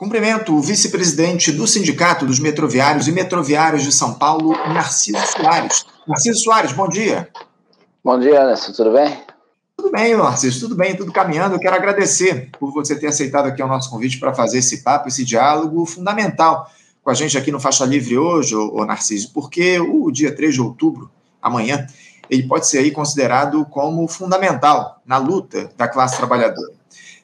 Cumprimento o vice-presidente do Sindicato dos Metroviários e Metroviários de São Paulo, Narciso Soares. Narciso Soares, bom dia. Bom dia, Anderson, tudo bem? Tudo bem, Narciso, tudo bem, tudo caminhando. Eu quero agradecer por você ter aceitado aqui o nosso convite para fazer esse papo, esse diálogo fundamental com a gente aqui no Faixa Livre hoje, ô Narciso, porque o dia 3 de outubro, amanhã, ele pode ser aí considerado como fundamental na luta da classe trabalhadora.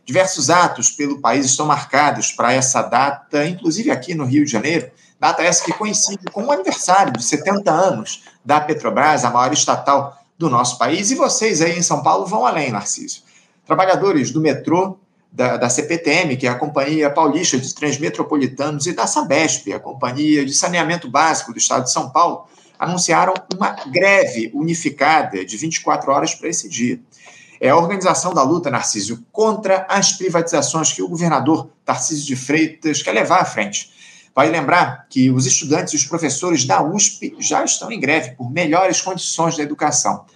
Diversos atos pelo país estão marcados para essa data, inclusive aqui no Rio de Janeiro, data essa que coincide com o aniversário de 70 anos da Petrobras, a maior estatal do nosso país. E vocês aí em São Paulo vão além, Narciso. Trabalhadores do metrô, da, da CPTM, que é a Companhia Paulista de Trens Metropolitanos, e da Sabesp, a Companhia de Saneamento Básico do Estado de São Paulo, anunciaram uma greve unificada de 24 horas para esse dia é a organização da luta, Narcísio, contra as privatizações que o governador Tarcísio de Freitas quer levar à frente. Vai lembrar que os estudantes e os professores da USP já estão em greve por melhores condições da educação.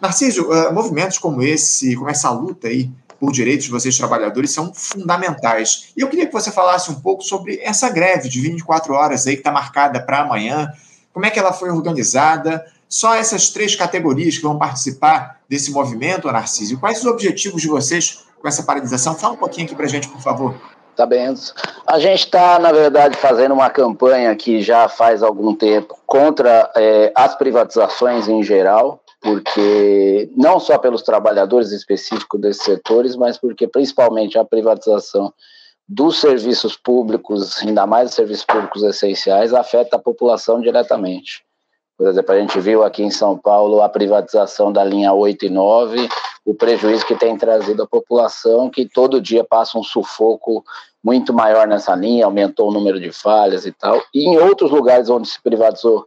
Narcísio, uh, movimentos como esse, como essa luta aí por direitos de vocês trabalhadores são fundamentais. E eu queria que você falasse um pouco sobre essa greve de 24 horas aí que está marcada para amanhã, como é que ela foi organizada, só essas três categorias que vão participar desse movimento, Narciso. Quais os objetivos de vocês com essa paralisação? Fala um pouquinho aqui para a gente, por favor. Tá bem. A gente está, na verdade, fazendo uma campanha que já faz algum tempo contra é, as privatizações em geral, porque não só pelos trabalhadores específicos desses setores, mas porque principalmente a privatização dos serviços públicos, ainda mais os serviços públicos essenciais, afeta a população diretamente. Por exemplo, a gente viu aqui em São Paulo a privatização da linha 8 e 9, o prejuízo que tem trazido à população, que todo dia passa um sufoco muito maior nessa linha, aumentou o número de falhas e tal. E em outros lugares onde se privatizou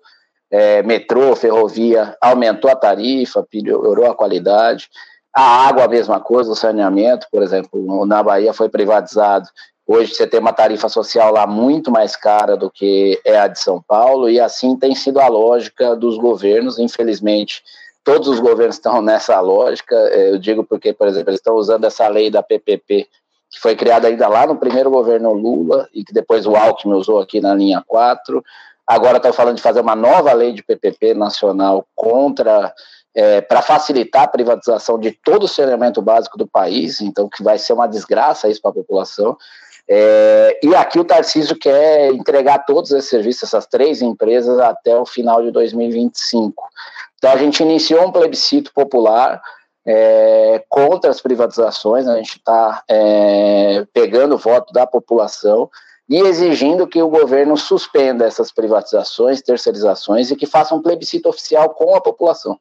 é, metrô, ferrovia, aumentou a tarifa, piorou a qualidade. A água, a mesma coisa, o saneamento, por exemplo, na Bahia foi privatizado Hoje você tem uma tarifa social lá muito mais cara do que é a de São Paulo, e assim tem sido a lógica dos governos, infelizmente. Todos os governos estão nessa lógica. É, eu digo porque, por exemplo, eles estão usando essa lei da PPP, que foi criada ainda lá no primeiro governo Lula, e que depois o Alckmin usou aqui na linha 4. Agora estão falando de fazer uma nova lei de PPP nacional contra é, para facilitar a privatização de todo o saneamento básico do país, então que vai ser uma desgraça isso para a população. É, e aqui o Tarcísio quer entregar todos esses serviços, essas três empresas, até o final de 2025. Então a gente iniciou um plebiscito popular é, contra as privatizações, a gente está é, pegando o voto da população e exigindo que o governo suspenda essas privatizações, terceirizações e que faça um plebiscito oficial com a população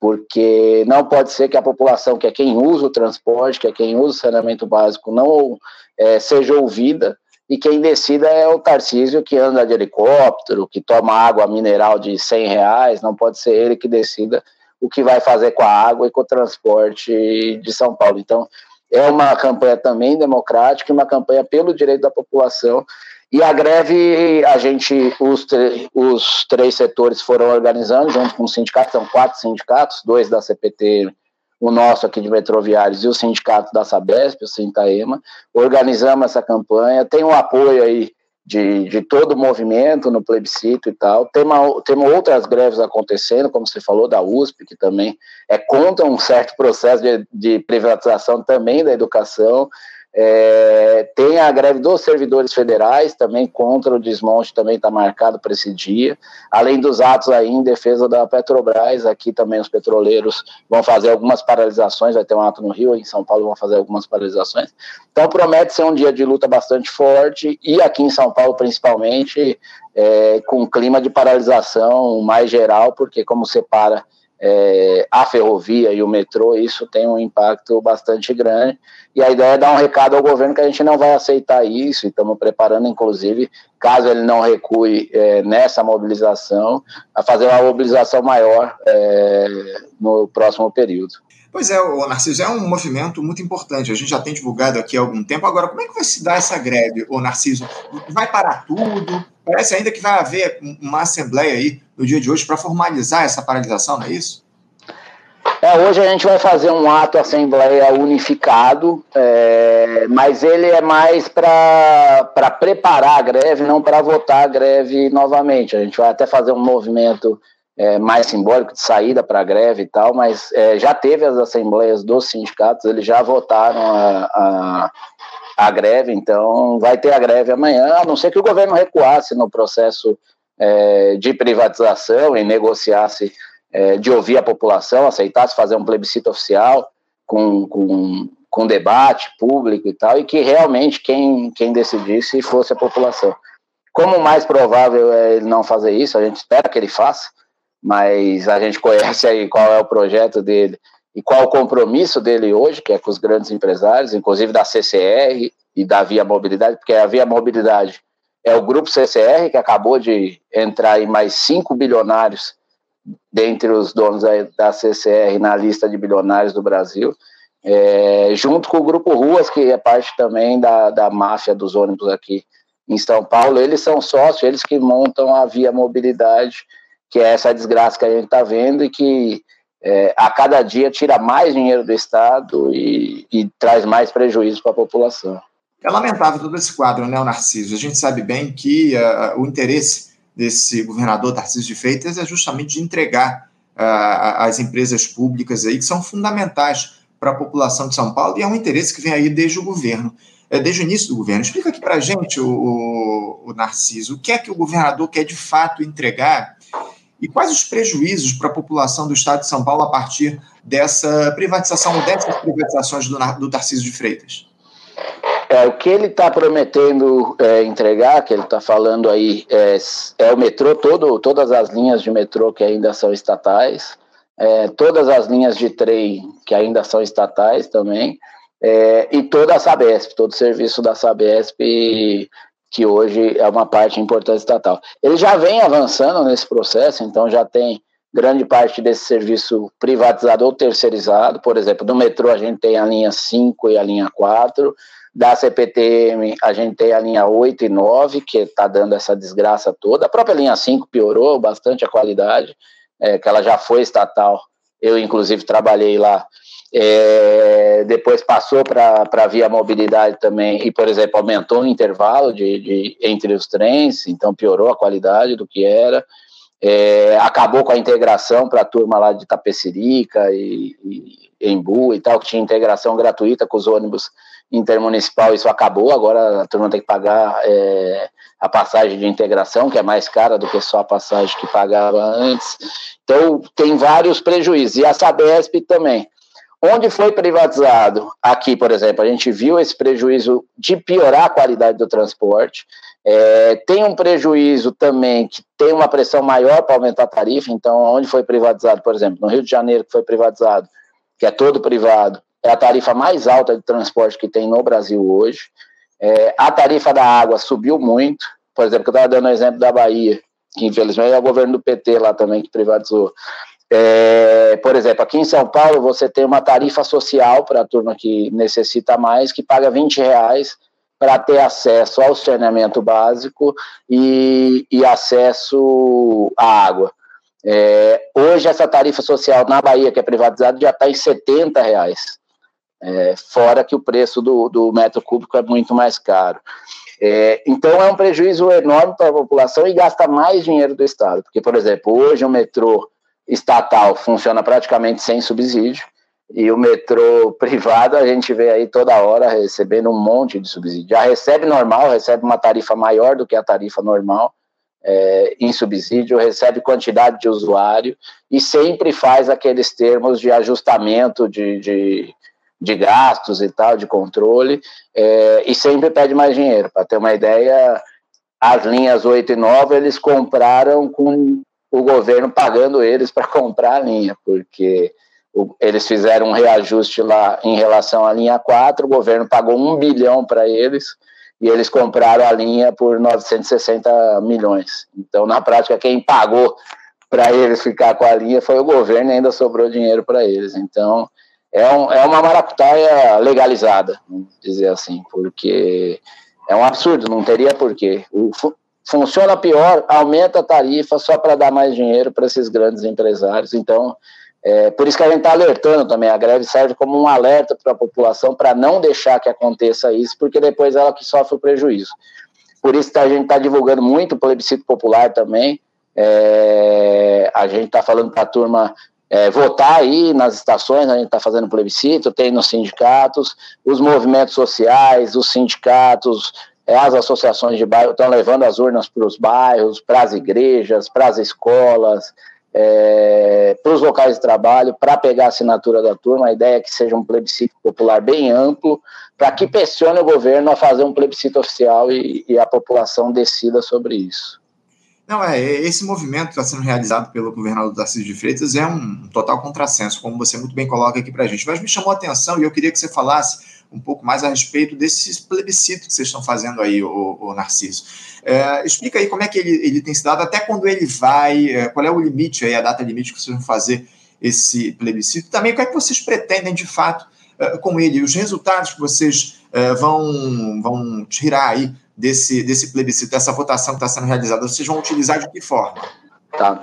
porque não pode ser que a população, que é quem usa o transporte, que é quem usa o saneamento básico, não é, seja ouvida, e quem decida é o Tarcísio que anda de helicóptero, que toma água mineral de 100 reais, não pode ser ele que decida o que vai fazer com a água e com o transporte de São Paulo. Então, é uma campanha também democrática, uma campanha pelo direito da população, e a greve, a gente, os, os três setores foram organizando, junto com os sindicatos, são quatro sindicatos, dois da CPT, o nosso aqui de Metroviários e o sindicato da Sabesp, o Sintaema, organizamos essa campanha, tem o apoio aí de, de todo o movimento no plebiscito e tal. Temos, temos outras greves acontecendo, como você falou, da USP, que também é contra um certo processo de, de privatização também da educação. É, tem a greve dos servidores federais também contra o desmonte, também está marcado para esse dia. Além dos atos aí em defesa da Petrobras, aqui também os petroleiros vão fazer algumas paralisações, vai ter um ato no Rio, em São Paulo vão fazer algumas paralisações. Então promete ser um dia de luta bastante forte e aqui em São Paulo principalmente é, com um clima de paralisação mais geral, porque como separa é, a ferrovia e o metrô, isso tem um impacto bastante grande. E a ideia é dar um recado ao governo que a gente não vai aceitar isso, e estamos preparando, inclusive, caso ele não recue é, nessa mobilização, a fazer uma mobilização maior é, no próximo período. Pois é, o Narciso, é um movimento muito importante. A gente já tem divulgado aqui há algum tempo. Agora, como é que vai se dar essa greve, o Narciso? Vai parar tudo? Parece ainda que vai haver uma assembleia aí no dia de hoje para formalizar essa paralisação, não é isso? É, hoje a gente vai fazer um ato assembleia unificado, é, mas ele é mais para preparar a greve, não para votar a greve novamente. A gente vai até fazer um movimento é, mais simbólico de saída para a greve e tal, mas é, já teve as assembleias dos sindicatos, eles já votaram a, a, a, greve, então vai ter a greve amanhã, a não ser que o governo recuasse no processo é, de privatização e negociasse é, de ouvir a população, aceitasse fazer um plebiscito oficial com, com, com debate público e tal, e que realmente quem, quem decidisse fosse a população. Como o mais provável é ele não fazer isso, a gente espera que ele faça, mas a gente conhece aí qual é o projeto dele e qual o compromisso dele hoje, que é com os grandes empresários, inclusive da CCR e da Via Mobilidade, porque a Via Mobilidade é o grupo CCR, que acabou de entrar em mais cinco bilionários dentre os donos da CCR na lista de bilionários do Brasil, é, junto com o Grupo Ruas, que é parte também da, da máfia dos ônibus aqui em São Paulo. Eles são sócios, eles que montam a Via Mobilidade, que é essa desgraça que a gente está vendo e que é, a cada dia tira mais dinheiro do Estado e, e traz mais prejuízo para a população. É lamentável todo esse quadro, né, Narciso? A gente sabe bem que uh, o interesse desse governador Tarcísio de Freitas é justamente de entregar uh, as empresas públicas aí que são fundamentais para a população de São Paulo e é um interesse que vem aí desde o governo, é, desde o início do governo. Explica aqui para a gente, o, o, o Narciso, o que é que o governador quer de fato entregar e quais os prejuízos para a população do estado de São Paulo a partir dessa privatização, dessas privatizações do, do Tarcísio de Freitas? É, o que ele está prometendo é, entregar, que ele está falando aí, é, é, o metrô, todo, todas as linhas de metrô que ainda são estatais, é, todas as linhas de trem que ainda são estatais também, é, e toda a Sabesp, todo o serviço da Sabesp, que hoje é uma parte importante estatal. Ele já vem avançando nesse processo, então já tem grande parte desse serviço privatizado ou terceirizado, por exemplo, no metrô a gente tem a linha 5 e a linha 4, da CPTM, a gente tem a linha 8 e 9, que está dando essa desgraça toda. A própria linha 5 piorou bastante a qualidade, é, que ela já foi estatal. Eu, inclusive, trabalhei lá. É, depois passou para a via mobilidade também, e, por exemplo, aumentou o intervalo de, de, entre os trens, então piorou a qualidade do que era. É, acabou com a integração para a turma lá de Tapecerica e, e Embu e tal, que tinha integração gratuita com os ônibus intermunicipal, isso acabou, agora a turma tem que pagar é, a passagem de integração, que é mais cara do que só a passagem que pagava antes. Então, tem vários prejuízos. E a Sabesp também. Onde foi privatizado? Aqui, por exemplo, a gente viu esse prejuízo de piorar a qualidade do transporte. É, tem um prejuízo também que tem uma pressão maior para aumentar a tarifa. Então, onde foi privatizado, por exemplo, no Rio de Janeiro, que foi privatizado, que é todo privado, é a tarifa mais alta de transporte que tem no Brasil hoje. É, a tarifa da água subiu muito, por exemplo, eu estava dando o exemplo da Bahia, que infelizmente é o governo do PT lá também que privatizou. É, por exemplo, aqui em São Paulo você tem uma tarifa social para a turma que necessita mais, que paga 20 reais para ter acesso ao saneamento básico e, e acesso à água. É, hoje essa tarifa social na Bahia, que é privatizada, já está em 70 reais. É, fora que o preço do, do metro cúbico é muito mais caro. É, então é um prejuízo enorme para a população e gasta mais dinheiro do Estado. Porque, por exemplo, hoje o metrô estatal funciona praticamente sem subsídio e o metrô privado a gente vê aí toda hora recebendo um monte de subsídio. Já recebe normal, recebe uma tarifa maior do que a tarifa normal é, em subsídio, recebe quantidade de usuário e sempre faz aqueles termos de ajustamento de, de de gastos e tal, de controle, é, e sempre pede mais dinheiro. Para ter uma ideia, as linhas 8 e 9 eles compraram com o governo pagando eles para comprar a linha, porque o, eles fizeram um reajuste lá em relação à linha 4, o governo pagou um bilhão para eles e eles compraram a linha por 960 milhões. Então, na prática, quem pagou para eles ficar com a linha foi o governo e ainda sobrou dinheiro para eles. Então, é, um, é uma maracutaia legalizada, vamos dizer assim, porque é um absurdo, não teria porquê. O, funciona pior, aumenta a tarifa só para dar mais dinheiro para esses grandes empresários. Então, É, por isso que a gente está alertando também. A greve serve como um alerta para a população para não deixar que aconteça isso, porque depois ela que sofre o prejuízo. Por isso que a gente está divulgando muito o plebiscito popular também. É, a gente está falando para a turma é, votar aí nas estações, a gente está fazendo plebiscito, tem nos sindicatos, os movimentos sociais, os sindicatos, é, as associações de bairro estão levando as urnas para os bairros, para as igrejas, para as escolas, é, para os locais de trabalho, para pegar a assinatura da turma. A ideia é que seja um plebiscito popular bem amplo, para que pressione o governo a fazer um plebiscito oficial e, e a população decida sobre isso. Não, é, esse movimento que está sendo realizado pelo governador Tarcísio de Freitas é um total contrassenso, como você muito bem coloca aqui para a gente. Mas me chamou a atenção e eu queria que você falasse um pouco mais a respeito desse plebiscito que vocês estão fazendo aí, o, o Narciso. É, explica aí como é que ele, ele tem se dado, até quando ele vai, é, qual é o limite aí, a data limite que vocês vão fazer esse plebiscito. Também o que é que vocês pretendem de fato é, com ele, os resultados que vocês é, vão, vão tirar aí desse, desse plebiscito, dessa votação que está sendo realizada, vocês vão utilizar de que forma? Tá.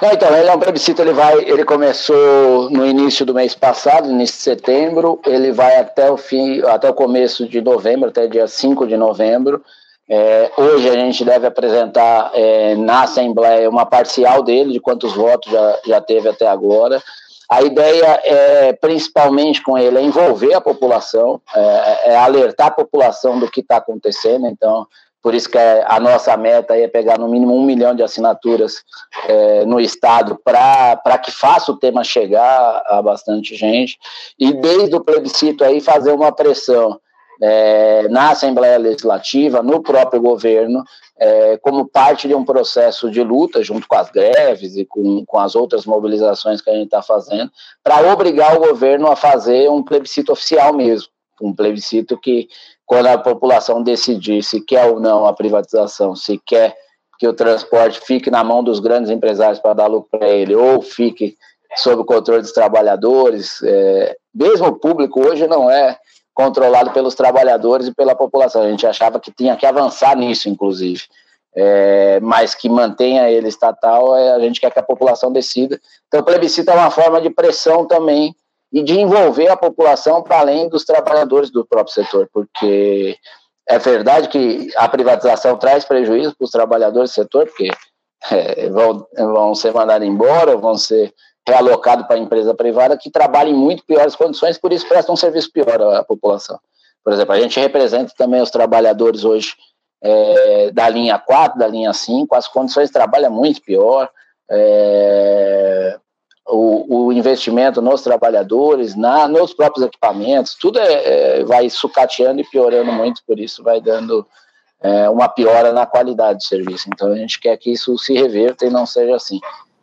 Não, então, ele é um plebiscito, ele vai, ele começou no início do mês passado, início de setembro, ele vai até o fim, até o começo de novembro, até dia 5 de novembro. É, hoje a gente deve apresentar é, na Assembleia uma parcial dele, de quantos votos já, já teve até agora. A ideia é, principalmente com ele, é envolver a população, é, é alertar a população do que está acontecendo. Então, por isso que a nossa meta é pegar no mínimo um milhão de assinaturas é, no Estado para que faça o tema chegar a bastante gente. E desde o plebiscito aí fazer uma pressão é, na Assembleia Legislativa, no próprio governo, é, como parte de um processo de luta, junto com as greves e com, com as outras mobilizações que a gente está fazendo, para obrigar o governo a fazer um plebiscito oficial mesmo, um plebiscito que, quando a população decidir se quer ou não a privatização, se quer que o transporte fique na mão dos grandes empresários para dar lucro para ele, ou fique sob o controle dos trabalhadores, é, mesmo o público hoje não é controlado pelos trabalhadores e pela população. A gente achava que tinha que avançar nisso, inclusive. É, mas que mantenha ele estatal, é, a gente quer que a população decida. Então, o plebiscito é uma forma de pressão também e de envolver a população para além dos trabalhadores do próprio setor, porque é verdade que a privatização traz prejuízo para os trabalhadores do setor, porque é, vão, vão ser mandados embora, vão ser realocado para a empresa privada que trabalha em muito piores condições, por isso presta um serviço pior à população. Por exemplo, a gente representa também os trabalhadores hoje é, da linha 4, da linha 5, as condições de trabalho é muito pior, é, o, o, investimento nos trabalhadores, na, nos próprios equipamentos, tudo é, é, vai sucateando e piorando muito, por isso vai dando é, uma piora na qualidade do serviço. Então a gente quer que isso se reverta e não seja assim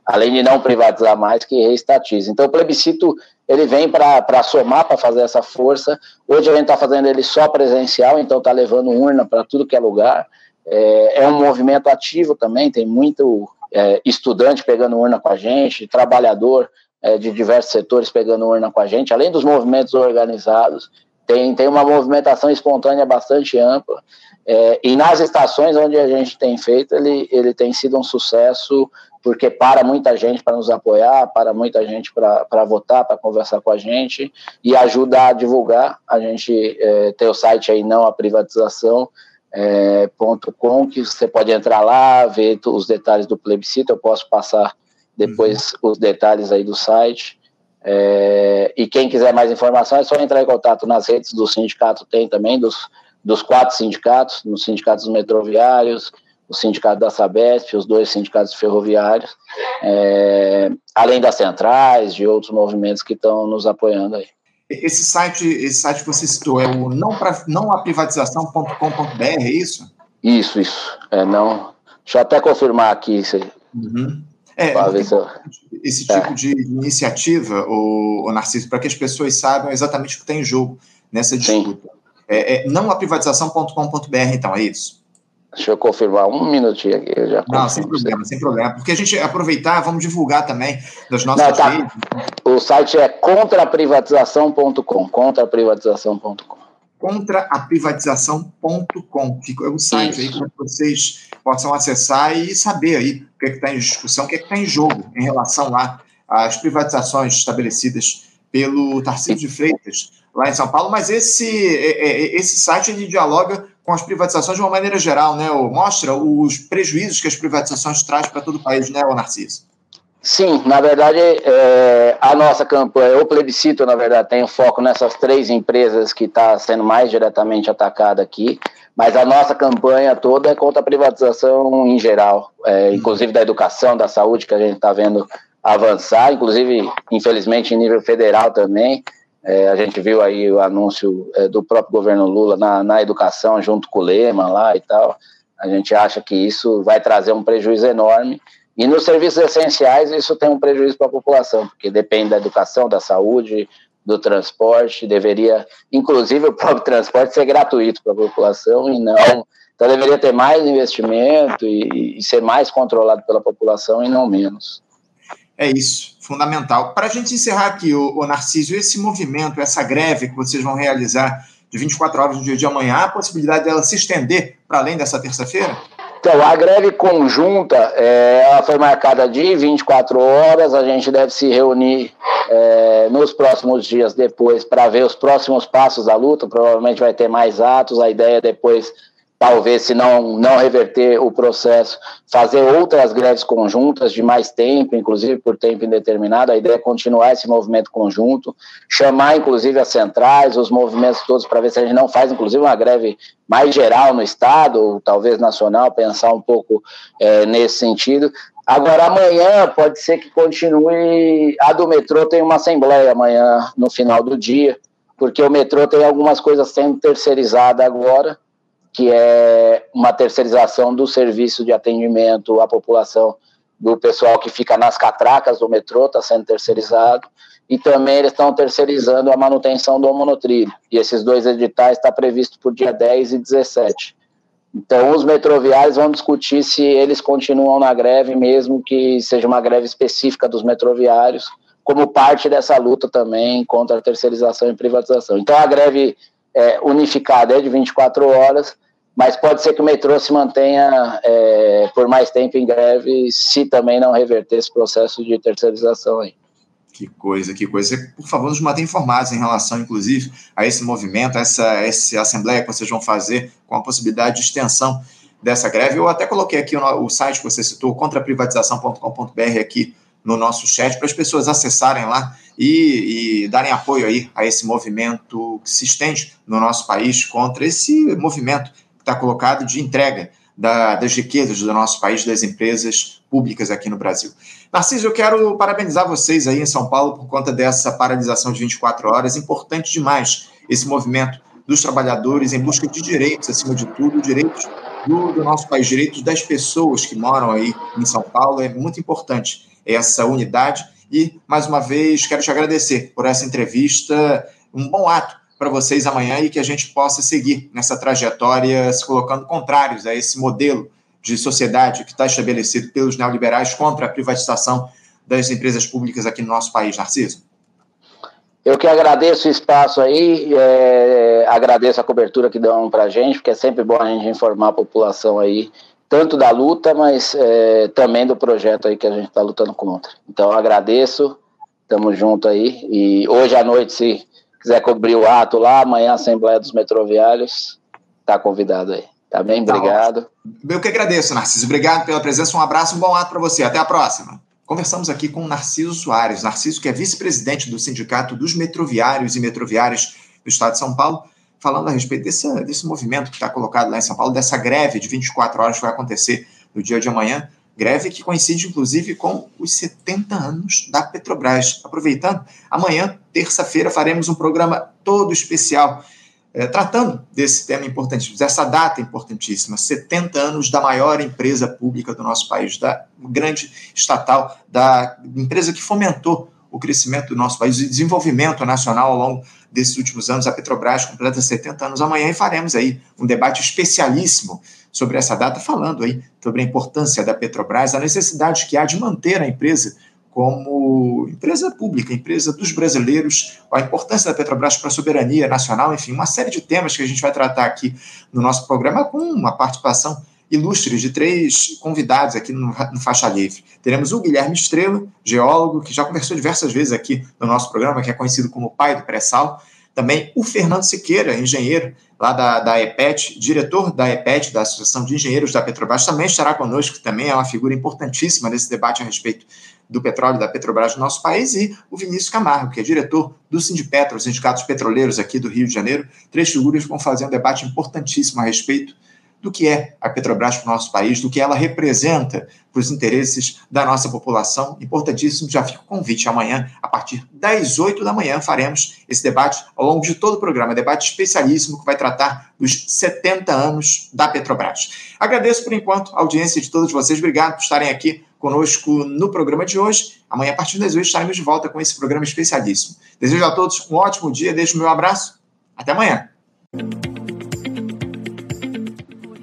além de não privatizar mais, que reestatize. Então, o plebiscito ele vem para somar, para fazer essa força. Hoje a gente está fazendo ele só presencial, então está levando urna para tudo que é lugar. É, é, um movimento ativo também, tem muito é, estudante pegando urna com a gente, trabalhador é, de diversos setores pegando urna com a gente, além dos movimentos organizados. Tem, tem uma movimentação espontânea bastante ampla. É, e nas estações onde a gente tem feito, ele, ele tem sido um sucesso porque para muita gente para nos apoiar, para muita gente para votar, para conversar com a gente e ajuda a divulgar. A gente é, tem o site aí não a privatização é, ponto .com que você pode entrar lá, ver os detalhes do plebiscito. Eu posso passar depois uhum. os detalhes aí do site. É, e quem quiser mais informação é só entrar em contato nas redes do sindicato, tem também, dos, dos quatro sindicatos, nos sindicatos metroviários, o sindicato da Sabesp, os dois sindicatos ferroviários, é, além das centrais, de outros movimentos que estão nos apoiando aí. Esse site, esse site que você citou é o não, pra, não aprivatização.com.br, é isso? Isso, isso. É, não, deixa eu até confirmar aqui. Uhum. É, eu... esse tipo é. de iniciativa, o, o Narciso, para que as pessoas saibam exatamente o que está em jogo nessa disputa. É, é, não aprivatização.com.br, então, é isso? Deixa eu confirmar um minutinho aqui. Eu já Não, sem problema, sem problema. Porque a gente aproveitar, vamos divulgar também das nossas Não, tá. redes. O site é contraprivatização.com. Contraprivatização.com. Contraprivatização.com. Fica o site aí para vocês possam acessar e saber aí o que é está em discussão, o que é está em jogo em relação lá as privatizações estabelecidas pelo Tarcísio de Freitas, lá em São Paulo, mas esse, é, é, esse site ele dialoga com as privatizações de uma maneira geral, né? Mostra os prejuízos que as privatizações trazem para todo o país, né, Narciso? Sim, na verdade, é, a nossa campanha, o plebiscito, na verdade, tem um foco nessas três empresas que está sendo mais diretamente atacada aqui, mas a nossa campanha toda é contra a privatização em geral, é, inclusive da educação, da saúde, que a gente está vendo avançar, inclusive, infelizmente, em nível federal também. É, a gente viu aí o anúncio é, do próprio governo Lula na, na educação, junto com o Lema lá e tal. A gente acha que isso vai trazer um prejuízo enorme e nos serviços essenciais, isso tem um prejuízo para a população, porque depende da educação, da saúde, do transporte, deveria, inclusive o próprio transporte, ser gratuito para a população e não. Então, deveria ter mais investimento e, e ser mais controlado pela população e não menos. É isso, fundamental. Para a gente encerrar aqui, o, o Narciso, esse movimento, essa greve que vocês vão realizar de 24 horas no dia de amanhã, a possibilidade dela se estender para além dessa terça-feira? Então, a greve conjunta é, foi marcada de 24 horas, a gente deve se reunir é, nos próximos dias depois para ver os próximos passos da luta, provavelmente vai ter mais atos, a ideia é depois talvez, se não, não reverter o processo, fazer outras greves conjuntas de mais tempo, inclusive por tempo indeterminado. A ideia é continuar esse movimento conjunto, chamar, inclusive, as centrais, os movimentos todos, para ver se a gente não faz, inclusive, uma greve mais geral no Estado, ou talvez nacional, pensar um pouco é, nesse sentido. Agora, amanhã pode ser que continue. A do metrô tem uma assembleia amanhã, no final do dia, porque o metrô tem algumas coisas sendo terceirizadas agora que é uma terceirização do serviço de atendimento à população do pessoal que fica nas catracas do metrô, está sendo terceirizado, e também eles estão terceirizando a manutenção do monotrilho. E esses dois editais estão tá previstos por dia 10 e 17. Então, os metroviários vão discutir se eles continuam na greve, mesmo que seja uma greve específica dos metroviários, como parte dessa luta também contra a terceirização e privatização. Então, a greve é, unificada é de 24 horas, mas pode ser que o metrô se mantenha é, por mais tempo em greve, se também não reverter esse processo de terceirização aí. Que coisa, que coisa. Por favor, nos mantenha informados em relação, inclusive, a esse movimento, a essa, essa assembleia que vocês vão fazer com a possibilidade de extensão dessa greve. Eu até coloquei aqui o, o site que você citou, contraprivatização.com.br, aqui no nosso chat, para as pessoas acessarem lá e, e, darem apoio aí a esse movimento que se estende no nosso país contra esse movimento está colocado de entrega da, das riquezas do nosso país, das empresas públicas aqui no Brasil. Narciso, eu quero parabenizar vocês aí em São Paulo por conta dessa paralisação de 24 horas. Importante demais esse movimento dos trabalhadores em busca de direitos, acima de tudo, direitos do, do nosso país, direitos das pessoas que moram aí em São Paulo. É muito importante essa unidade. E, mais uma vez, quero te agradecer por essa entrevista. Um bom ato para vocês amanhã e que a gente possa seguir nessa trajetória se colocando contrários a esse modelo de sociedade que está estabelecido pelos neoliberais contra a privatização das empresas públicas aqui no nosso país, Narciso. Eu que agradeço o espaço aí, é, agradeço a cobertura que dão para a gente, porque é sempre bom a gente informar a população aí, tanto da luta, mas é, também do projeto aí que a gente está lutando contra. Então, agradeço, estamos junto aí, e hoje à noite, se quiser cobrir o ato lá, amanhã Assembleia dos Metroviários, está convidado aí. Tá bem? Tá Obrigado. Eu que agradeço, Narciso. Obrigado pela presença. Um abraço, um bom ato para você. Até a próxima. Conversamos aqui com Narciso Soares. Narciso, que é vice-presidente do Sindicato dos Metroviários e Metroviárias do Estado de São Paulo, falando a respeito desse, desse movimento que está colocado lá em São Paulo, dessa greve de 24 horas que vai acontecer no dia de amanhã. Greve que coincide, inclusive, com os 70 anos da Petrobras. Aproveitando, amanhã, terça-feira, faremos um programa todo especial é, tratando desse tema importantíssimo, dessa data importantíssima, 70 anos da maior empresa pública do nosso país, da grande estatal, da empresa que fomentou o crescimento do nosso país, o desenvolvimento nacional ao longo desses últimos anos. A Petrobras completa 70 anos amanhã e faremos aí um debate especialíssimo sobre essa data, falando aí sobre a importância da Petrobras, a necessidade que há de manter a empresa como empresa pública, empresa dos brasileiros, a importância da Petrobras para a soberania nacional, enfim, uma série de temas que a gente vai tratar aqui no nosso programa com uma participação ilustres de três convidados aqui no, no, Faixa Livre. Teremos o Guilherme Estrela, geólogo, que já conversou diversas vezes aqui no nosso programa, que é conhecido como pai do pré-sal. Também o Fernando Siqueira, engenheiro lá da, da EPET, diretor da EPET, da Associação de Engenheiros da Petrobras, também estará conosco, também é uma figura importantíssima nesse debate a respeito do petróleo da Petrobras no nosso país, e o Vinícius Camargo, que é diretor do Sindipetro, os sindicatos petroleiros aqui do Rio de Janeiro. Três figuras que vão fazer um debate importantíssimo a respeito do que é a Petrobras para o nosso país, do que ela representa para os interesses da nossa população. Importantíssimo, já fica o convite amanhã, a partir das 8 da manhã, faremos esse debate ao longo de todo o programa, debate especialíssimo que vai tratar dos 70 anos da Petrobras. Agradeço por enquanto a audiência de todos vocês, obrigado por estarem aqui conosco no programa de hoje. Amanhã, a partir das 8, estaremos de volta com esse programa especialíssimo. Desejo a todos um ótimo dia, deixo o meu abraço. Até amanhã.